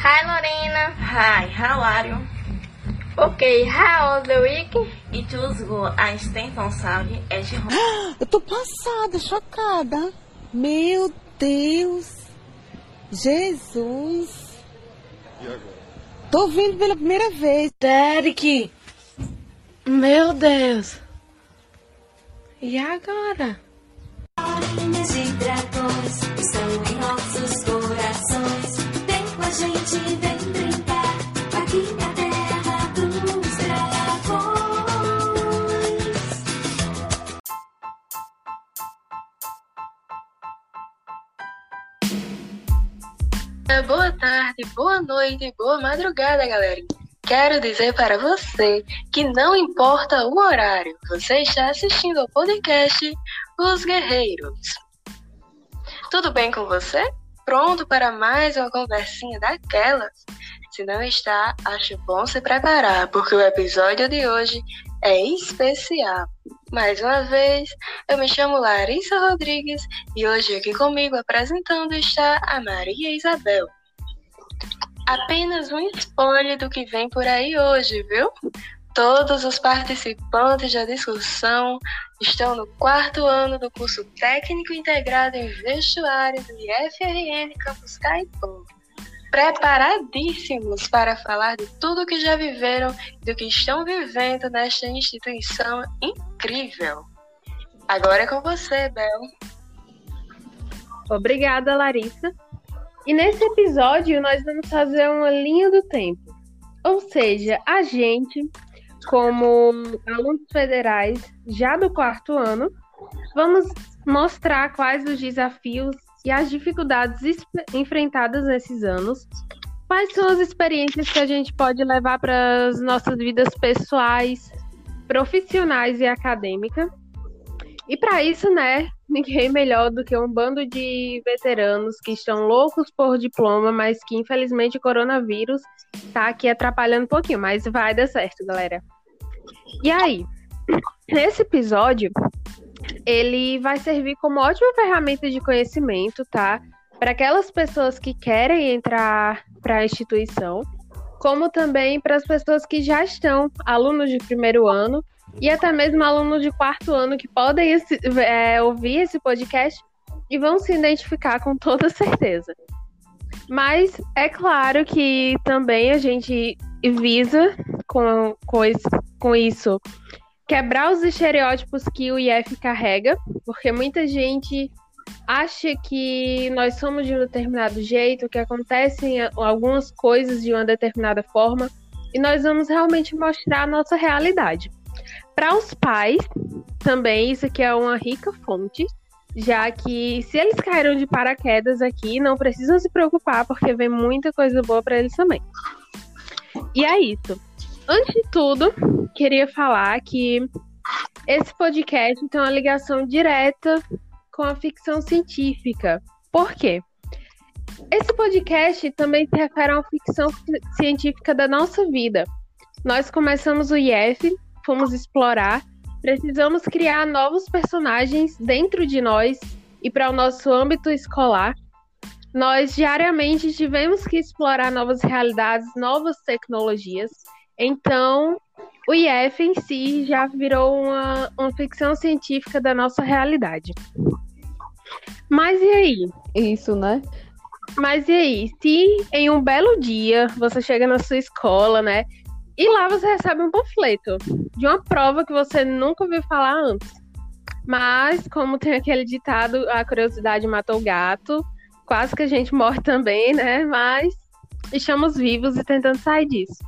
Hi Lorena. Hi, how are you? Okay, how was the week? It was good. I stayed on Saudi at home. Eu tô passada, chocada. Meu Deus. Jesus. Tô vendo pela primeira vez. Derek! Meu Deus! E agora? de Boa tarde, boa noite, boa madrugada, galera. Quero dizer para você que não importa o horário, você está assistindo ao podcast Os Guerreiros. Tudo bem com você? Pronto para mais uma conversinha daquelas? Se não está, acho bom se preparar, porque o episódio de hoje é especial. Mais uma vez, eu me chamo Larissa Rodrigues e hoje aqui comigo apresentando está a Maria Isabel. Apenas um spoiler do que vem por aí hoje, viu? Todos os participantes da discussão estão no quarto ano do curso Técnico Integrado em Vestuário do IFRN Campus Caipão. Preparadíssimos para falar de tudo que já viveram e do que estão vivendo nesta instituição incrível. Agora é com você, Bel. Obrigada, Larissa. E nesse episódio nós vamos fazer uma linha do tempo. Ou seja, a gente, como alunos federais já do quarto ano, vamos mostrar quais os desafios e as dificuldades enfrentadas nesses anos, quais são as experiências que a gente pode levar para as nossas vidas pessoais, profissionais e acadêmicas. E para isso, né, ninguém melhor do que um bando de veteranos que estão loucos por diploma, mas que infelizmente o coronavírus tá aqui atrapalhando um pouquinho, mas vai dar certo, galera. E aí, nesse episódio, ele vai servir como ótima ferramenta de conhecimento, tá? Para aquelas pessoas que querem entrar para a instituição, como também para as pessoas que já estão alunos de primeiro ano e até mesmo alunos de quarto ano que podem é, ouvir esse podcast e vão se identificar com toda certeza. Mas é claro que também a gente visa com, com, isso, com isso quebrar os estereótipos que o IF carrega, porque muita gente acha que nós somos de um determinado jeito, que acontecem algumas coisas de uma determinada forma, e nós vamos realmente mostrar a nossa realidade. Para os pais, também isso aqui é uma rica fonte, já que se eles caíram de paraquedas aqui, não precisam se preocupar, porque vem muita coisa boa para eles também. E é isso. Antes de tudo, queria falar que esse podcast tem uma ligação direta com a ficção científica. Por quê? Esse podcast também se refere a uma ficção científica da nossa vida. Nós começamos o IF, fomos explorar, precisamos criar novos personagens dentro de nós e para o nosso âmbito escolar. Nós diariamente tivemos que explorar novas realidades, novas tecnologias. Então, o IF em si já virou uma, uma ficção científica da nossa realidade. Mas e aí? Isso, né? Mas e aí? Se em um belo dia você chega na sua escola, né? E lá você recebe um panfleto de uma prova que você nunca ouviu falar antes. Mas, como tem aquele ditado, a curiosidade matou o gato, quase que a gente morre também, né? Mas estamos vivos e tentando sair disso.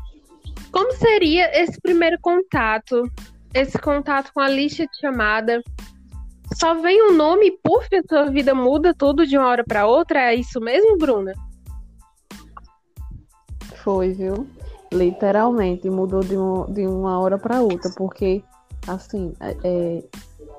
Como seria esse primeiro contato? Esse contato com a lista de chamada? Só vem um nome e puf, a sua vida muda tudo de uma hora para outra? É isso mesmo, Bruna? Foi, viu? Literalmente mudou de, um, de uma hora para outra, porque assim, é, é,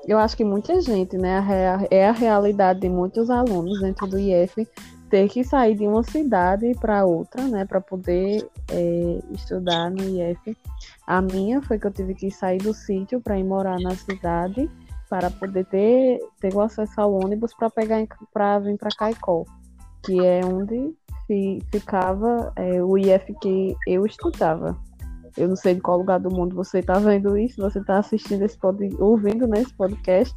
eu acho que muita gente, né, é a realidade de muitos alunos dentro do IF ter que sair de uma cidade para outra, né, para poder é, estudar no IF. A minha foi que eu tive que sair do sítio para ir morar na cidade para poder ter, ter o acesso ao ônibus para pegar para vir para Caicó, que é onde se ficava é, o que eu estudava. Eu não sei de qual lugar do mundo você está vendo isso, você está assistindo esse pod, ouvindo né, esse podcast.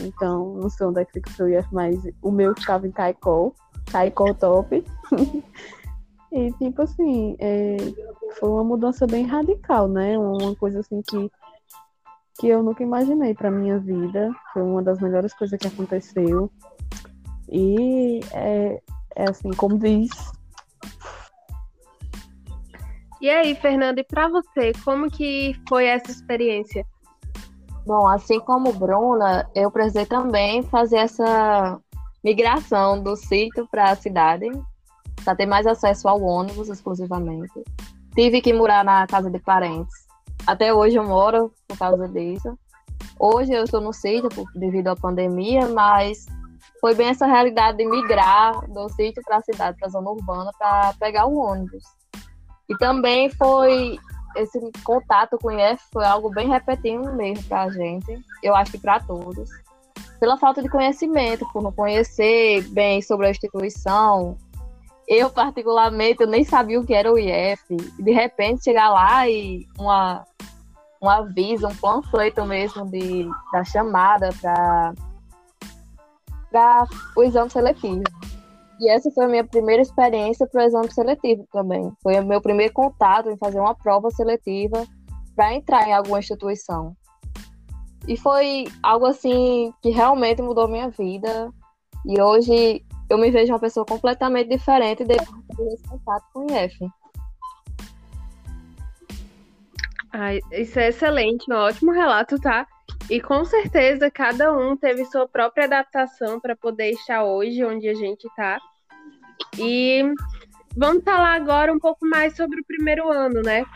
Então, não sei onde é que fica o seu IF, mas o meu ficava em Caicó, Caicó Top. e, tipo assim, é, foi uma mudança bem radical, né? Uma coisa assim que, que eu nunca imaginei para minha vida. Foi uma das melhores coisas que aconteceu. E é, é assim, como diz. E aí, Fernanda, e para você, como que foi essa experiência? Bom, assim como Bruna, eu precisei também fazer essa migração do sítio para a cidade, para ter mais acesso ao ônibus exclusivamente. Tive que morar na casa de parentes. Até hoje eu moro por causa disso. Hoje eu estou no sítio devido à pandemia, mas foi bem essa realidade de migrar do sítio para a cidade, para a zona urbana, para pegar o ônibus. E também foi esse contato com o IF foi algo bem repetindo mesmo para a gente, eu acho que para todos, pela falta de conhecimento, por não conhecer bem sobre a instituição. Eu, particularmente, eu nem sabia o que era o IF. De repente, chegar lá e uma, um aviso, um panfleto mesmo de, da chamada para para o exame seletivo. E essa foi a minha primeira experiência para o exame seletivo também. Foi o meu primeiro contato em fazer uma prova seletiva para entrar em alguma instituição. E foi algo assim que realmente mudou minha vida. E hoje eu me vejo uma pessoa completamente diferente depois desse contato com o IF. Ai, isso é excelente, um ótimo relato, tá? E com certeza cada um teve sua própria adaptação para poder estar hoje onde a gente está. E vamos falar agora um pouco mais sobre o primeiro ano, né?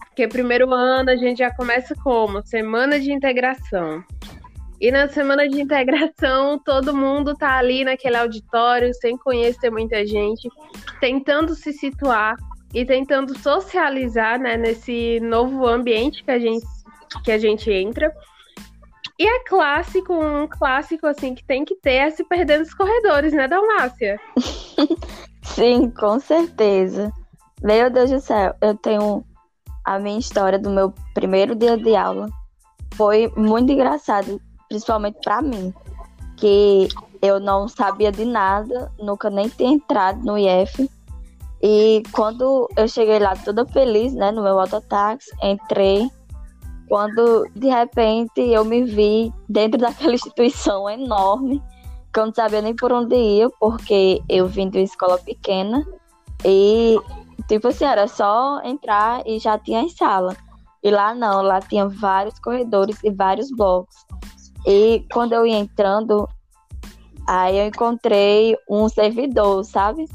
Porque primeiro ano a gente já começa como? Semana de integração. E na semana de integração, todo mundo tá ali naquele auditório, sem conhecer muita gente, tentando se situar e tentando socializar, né, nesse novo ambiente que a gente, que a gente entra. E é clássico, um clássico assim que tem que ter é se perder nos corredores, né, Dalmácia? Sim, com certeza. Meu Deus do céu, eu tenho a minha história do meu primeiro dia de aula. Foi muito engraçado, principalmente para mim, que eu não sabia de nada, nunca nem tinha entrado no IF. E quando eu cheguei lá toda feliz, né, no meu autotáxi, entrei quando de repente eu me vi dentro daquela instituição enorme, que eu não sabia nem por onde ir, porque eu vim de uma escola pequena e, tipo assim, era só entrar e já tinha as salas. E lá não, lá tinha vários corredores e vários blocos. E quando eu ia entrando, aí eu encontrei um servidor, sabe?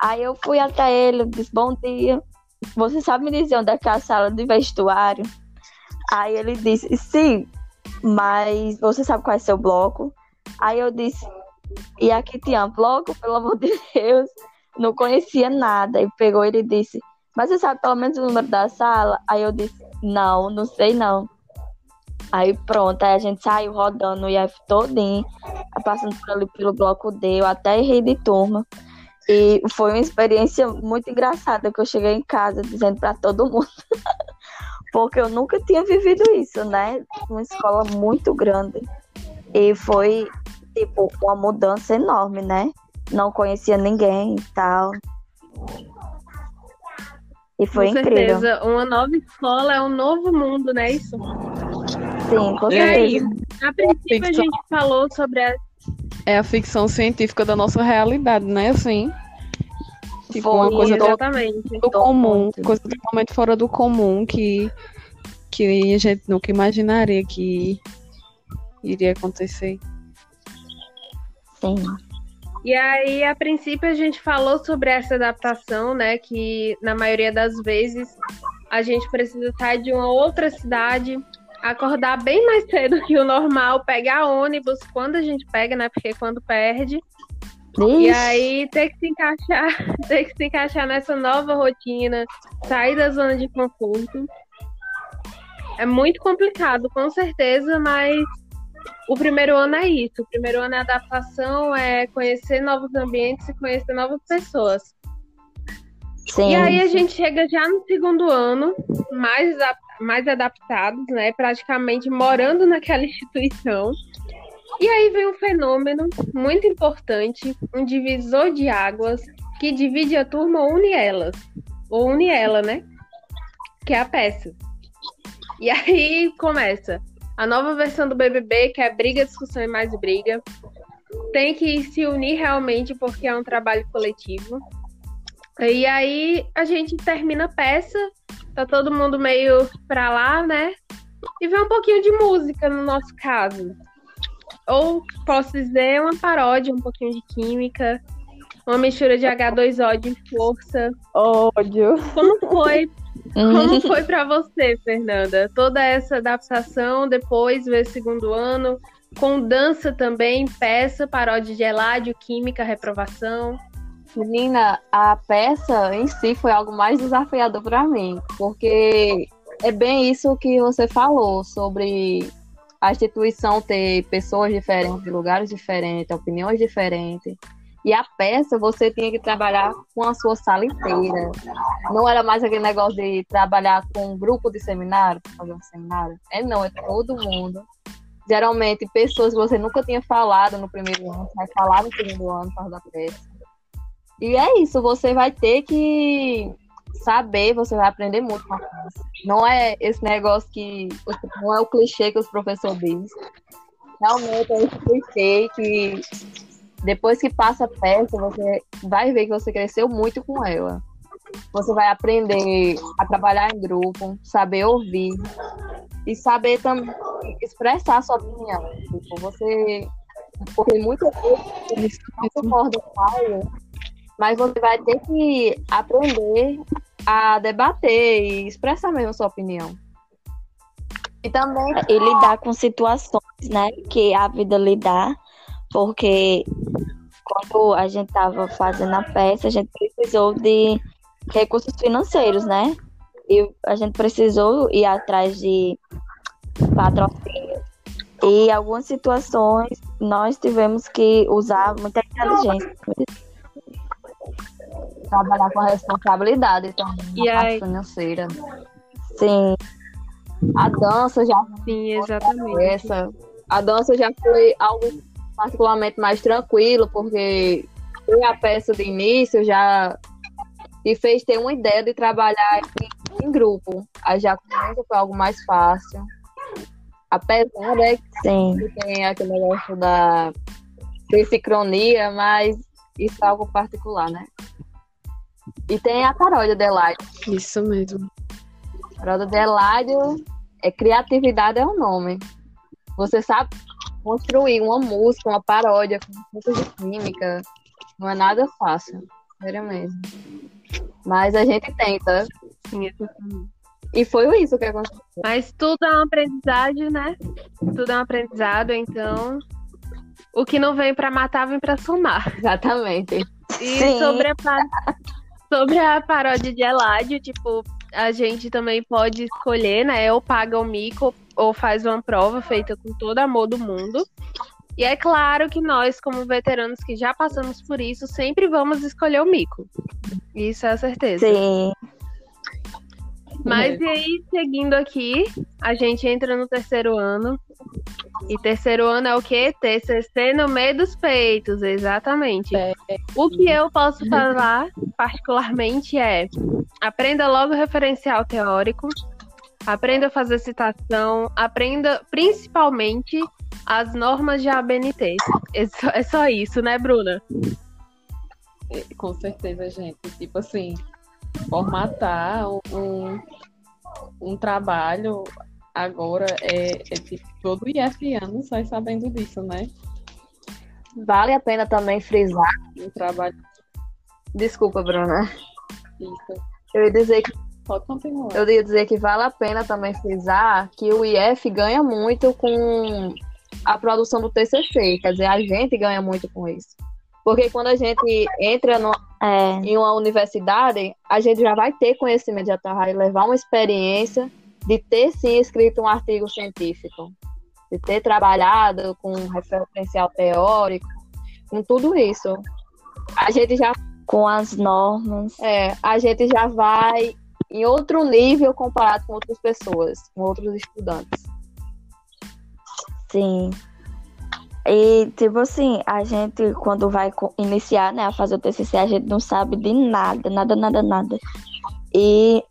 Aí eu fui até ele, disse, bom dia. Você sabe me dizer onde é que é a sala de vestuário? Aí ele disse, sim, mas você sabe qual é seu bloco? Aí eu disse, e aqui tinha bloco, pelo amor de Deus, não conhecia nada. E pegou ele disse, mas você sabe pelo menos o número da sala? Aí eu disse, não, não sei não. Aí pronto, aí a gente saiu rodando o IF todinho, passando ali pelo bloco D, eu até errei de turma. E foi uma experiência muito engraçada que eu cheguei em casa dizendo para todo mundo. porque eu nunca tinha vivido isso, né? Uma escola muito grande. E foi, tipo, uma mudança enorme, né? Não conhecia ninguém e tal. E foi com incrível. certeza, uma nova escola é um novo mundo, não é isso? Sim, com E aí, certeza. a princípio a Ficção. gente falou sobre a É a ficção científica da nossa realidade, né? Assim. Tipo, uma Foi, coisa do, Exatamente. do comum, coisa totalmente fora do comum que, que a gente nunca imaginaria que iria acontecer. Sim. E aí, a princípio, a gente falou sobre essa adaptação, né? Que na maioria das vezes a gente precisa sair de uma outra cidade, acordar bem mais cedo que o normal, pegar ônibus quando a gente pega, né? Porque quando perde. E Ixi, aí ter que se encaixar, ter que se encaixar nessa nova rotina, sair da zona de conforto. É muito complicado, com certeza, mas o primeiro ano é isso. O primeiro ano é adaptação, é conhecer novos ambientes e conhecer novas pessoas. Sim. E aí a gente chega já no segundo ano, mais, mais adaptados, né? Praticamente morando naquela instituição. E aí vem um fenômeno muito importante, um divisor de águas que divide a turma ou une elas. Ou une ela, né? Que é a peça. E aí começa a nova versão do BBB, que é briga, discussão e mais briga. Tem que se unir realmente porque é um trabalho coletivo. E aí a gente termina a peça, tá todo mundo meio pra lá, né? E vem um pouquinho de música no nosso caso. Ou posso dizer uma paródia, um pouquinho de química, uma mistura de H2O de força. Ódio. Como foi? Como foi pra você, Fernanda? Toda essa adaptação, depois ver segundo ano, com dança também, peça, paródia de Eládio, química, reprovação. Menina, a peça em si foi algo mais desafiador para mim, porque é bem isso que você falou sobre a instituição ter pessoas diferentes, lugares diferentes, opiniões diferentes. E a peça você tinha que trabalhar com a sua sala inteira. Não era mais aquele negócio de trabalhar com um grupo de seminário, fazer um seminário. É não, é todo mundo. Geralmente pessoas que você nunca tinha falado no primeiro ano, vai falar no segundo ano por da peça. E é isso, você vai ter que saber, você vai aprender muito. Não é esse negócio que. Não é o clichê que os professores dizem. Realmente é esse clichê que depois que passa a peça, você vai ver que você cresceu muito com ela. Você vai aprender a trabalhar em grupo, saber ouvir e saber também expressar sua opinião. Tipo, você. Porque muitas vezes você concorda com algo, mas você vai ter que aprender a debater e expressar mesmo sua opinião. E também E lidar com situações, né, que a vida lhe dá, porque quando a gente estava fazendo a peça, a gente precisou de recursos financeiros, né? E a gente precisou ir atrás de patrocínio. E algumas situações nós tivemos que usar muita inteligência. Trabalhar com responsabilidade também E na parte aí? financeira. Sim, A dança já Sim, exatamente. essa. A dança já foi algo particularmente mais tranquilo, porque foi a peça de início já me fez ter uma ideia de trabalhar em, em grupo. Aí já começa foi algo mais fácil. Apesar né, sim. que tem aquele negócio da sincronia, mas isso é algo particular, né? E tem a paródia de Eladio. Isso mesmo. Paródia de Eladio é criatividade é o nome. Você sabe construir uma música, uma paródia com muita de química. Não é nada fácil. Sério mesmo. Mas a gente tenta. Sim, exatamente. E foi isso que aconteceu. Mas tudo é um aprendizagem, né? Tudo é um aprendizado, então. O que não vem pra matar, vem pra somar. Exatamente. E Sim. sobre a, pa- sobre a paródia de Eládio, tipo, a gente também pode escolher, né? Ou paga o mico ou faz uma prova feita com todo amor do mundo. E é claro que nós, como veteranos que já passamos por isso, sempre vamos escolher o mico. Isso é a certeza. Sim. Mas e aí, seguindo aqui, a gente entra no terceiro ano. E terceiro ano é o quê? TCC no meio dos peitos, exatamente. O que eu posso falar, particularmente, é aprenda logo o referencial teórico, aprenda a fazer citação, aprenda principalmente as normas de ABNT. É só, é só isso, né, Bruna? É, Com certeza, gente. Tipo assim, formatar um, um, trabalho agora é, é tipo todo IFiano sai sabendo disso, né? Vale a pena também frisar. Um trabalho Desculpa, Bruna. isso. Eu ia dizer que Pode continuar. Eu ia dizer que vale a pena também frisar que o IF ganha muito com a produção do TCC, quer dizer, a gente ganha muito com isso. Porque quando a gente entra no- É, em uma universidade, a gente já vai ter conhecimento, já tá, vai levar uma experiência de ter sim escrito um artigo científico, de ter trabalhado com referencial teórico, com tudo isso. A gente já com as normas. É, a gente já vai em outro nível comparado com outras pessoas, com outros estudantes. Sim. E, tipo assim, a gente, quando vai iniciar, né, a fazer o TCC, a gente não sabe de nada, nada, nada, nada. E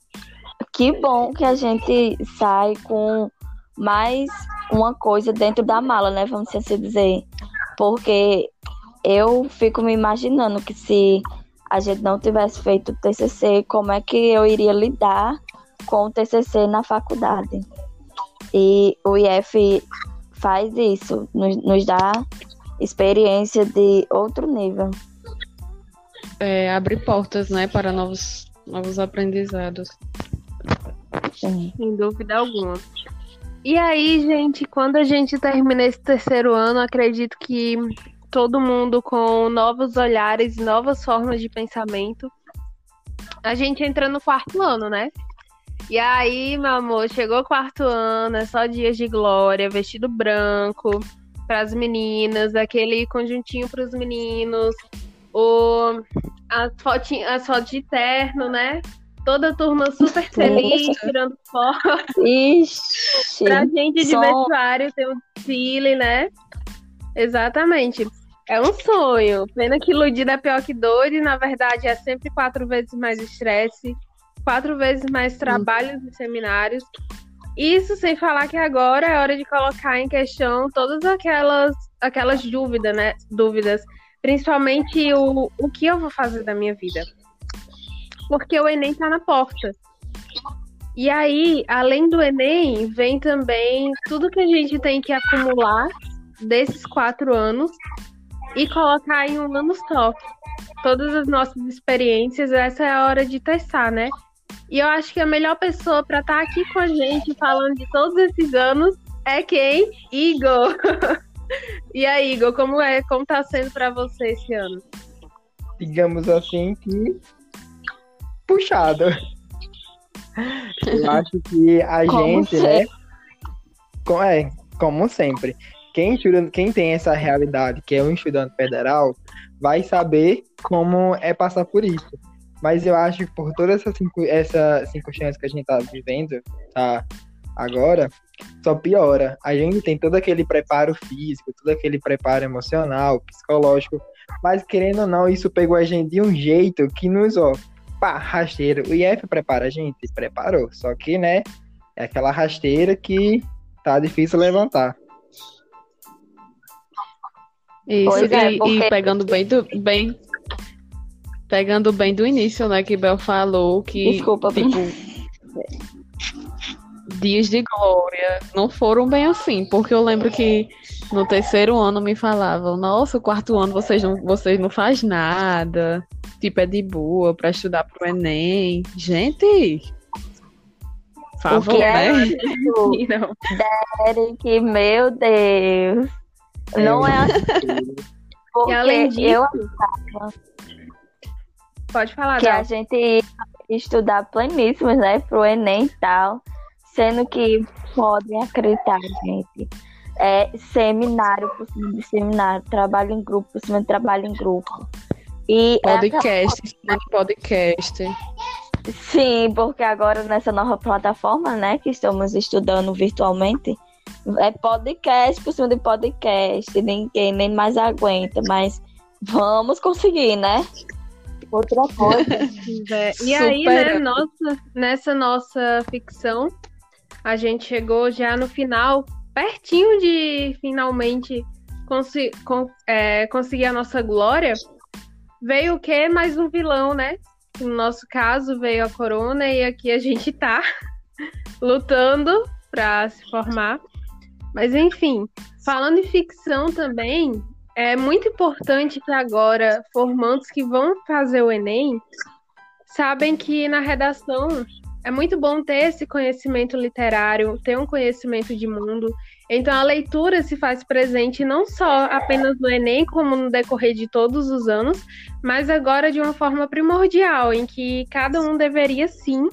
que bom que a gente sai com mais uma coisa dentro da mala, né, vamos assim dizer. Porque eu fico me imaginando que se a gente não tivesse feito o TCC, como é que eu iria lidar com o TCC na faculdade? E o IF faz isso, nos, nos dá experiência de outro nível. É, abre portas, né, para novos, novos aprendizados. Sim. Sem dúvida alguma. E aí, gente, quando a gente termina esse terceiro ano, acredito que todo mundo com novos olhares, novas formas de pensamento, a gente entra no quarto ano, né? E aí, meu amor, chegou o quarto ano, é só dias de glória, vestido branco para as meninas, aquele conjuntinho para os meninos, o, as, fotinhas, as fotos de terno, né? Toda a turma super feliz, tirando foto. Ixi, Pra gente de só- vestuário tem um desfile, né? Exatamente. É um sonho. Pena que iludido é pior que doido, e na verdade é sempre quatro vezes mais estresse, quatro vezes mais trabalhos e seminários. Isso sem falar que agora é hora de colocar em questão todas aquelas, aquelas dúvidas, né? Dúvidas. Principalmente o, o que eu vou fazer da minha vida. Porque o Enem tá na porta. E aí, além do Enem, vem também tudo que a gente tem que acumular desses quatro anos e colocar em um ano só. Todas as nossas experiências, essa é a hora de testar, né? E eu acho que a melhor pessoa para estar aqui com a gente falando de todos esses anos é quem? Igor. e aí, Igor, como é, como tá sendo para você esse ano? digamos assim, que puxado. Eu acho que a Como gente, né? com- É, como sempre. Quem, estuda, quem tem essa realidade, que é um estudante federal, vai saber como é passar por isso. Mas eu acho que por toda essa, circun- essa circunstância que a gente tá vivendo, tá agora, só piora. A gente tem todo aquele preparo físico, todo aquele preparo emocional, psicológico, mas querendo ou não, isso pegou a gente de um jeito que nos, ó, pá, rasteira. O IF prepara a gente? Preparou. Só que, né, é aquela rasteira que tá difícil levantar. Isso, Pois é, e, porque- e pegando bem do bem pegando bem do início, né, que Bel falou que Desculpa, tipo dias de glória não foram bem assim, porque eu lembro que no terceiro ano me falavam, nossa, o quarto ano vocês não vocês não faz nada, tipo é de boa pra estudar pro ENEM. Gente, por favor, que é né? isso? Não. Eric, meu Deus. Não é assim. Porque além disso- eu Pode falar, que a Dal. gente ia estudar pleníssimos, né, pro Enem e tal, sendo que podem acreditar, gente. É seminário por cima de seminário, trabalho em grupo por cima de trabalho em grupo. E é Podcast, né, podcast. Sim, porque agora nessa nova plataforma, né, que estamos estudando virtualmente, é podcast por cima de podcast, ninguém nem mais aguenta, mas vamos conseguir, né? Outra coisa. É, E aí, né, nossa, nessa nossa ficção, a gente chegou já no final, pertinho de finalmente consi- con- é, conseguir a nossa glória. Veio o quê? Mais um vilão, né? No nosso caso, veio a corona e aqui a gente tá lutando pra se formar. Mas enfim, falando em ficção também, é muito importante que agora formandos que vão fazer o Enem sabem que na redação é muito bom ter esse conhecimento literário, ter um conhecimento de mundo. Então a leitura se faz presente não só apenas no Enem, como no decorrer de todos os anos, mas agora de uma forma primordial, em que cada um deveria sim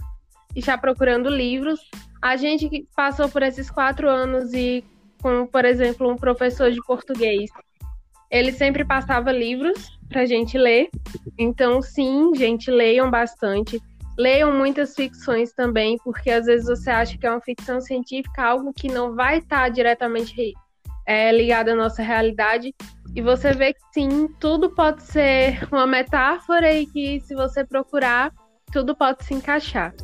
estar procurando livros. A gente que passou por esses quatro anos e com, por exemplo, um professor de português ele sempre passava livros pra gente ler. Então, sim, gente, leiam bastante. Leiam muitas ficções também, porque às vezes você acha que é uma ficção científica, algo que não vai estar diretamente é, ligado à nossa realidade. E você vê que sim, tudo pode ser uma metáfora e que se você procurar, tudo pode se encaixar.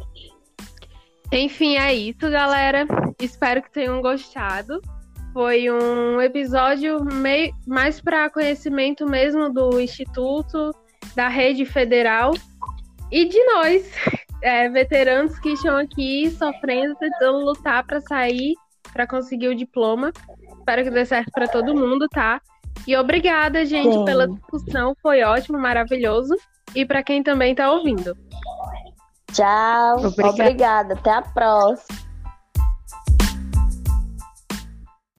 Enfim, é isso, galera. Espero que tenham gostado. Foi um episódio meio, mais para conhecimento mesmo do Instituto, da rede federal e de nós, é, veteranos que estão aqui sofrendo, tentando lutar para sair, para conseguir o diploma. Espero que dê certo para todo mundo, tá? E obrigada, gente, Sim. pela discussão. Foi ótimo, maravilhoso. E para quem também está ouvindo. Tchau. Obrigada. Obrigada. Até a próxima.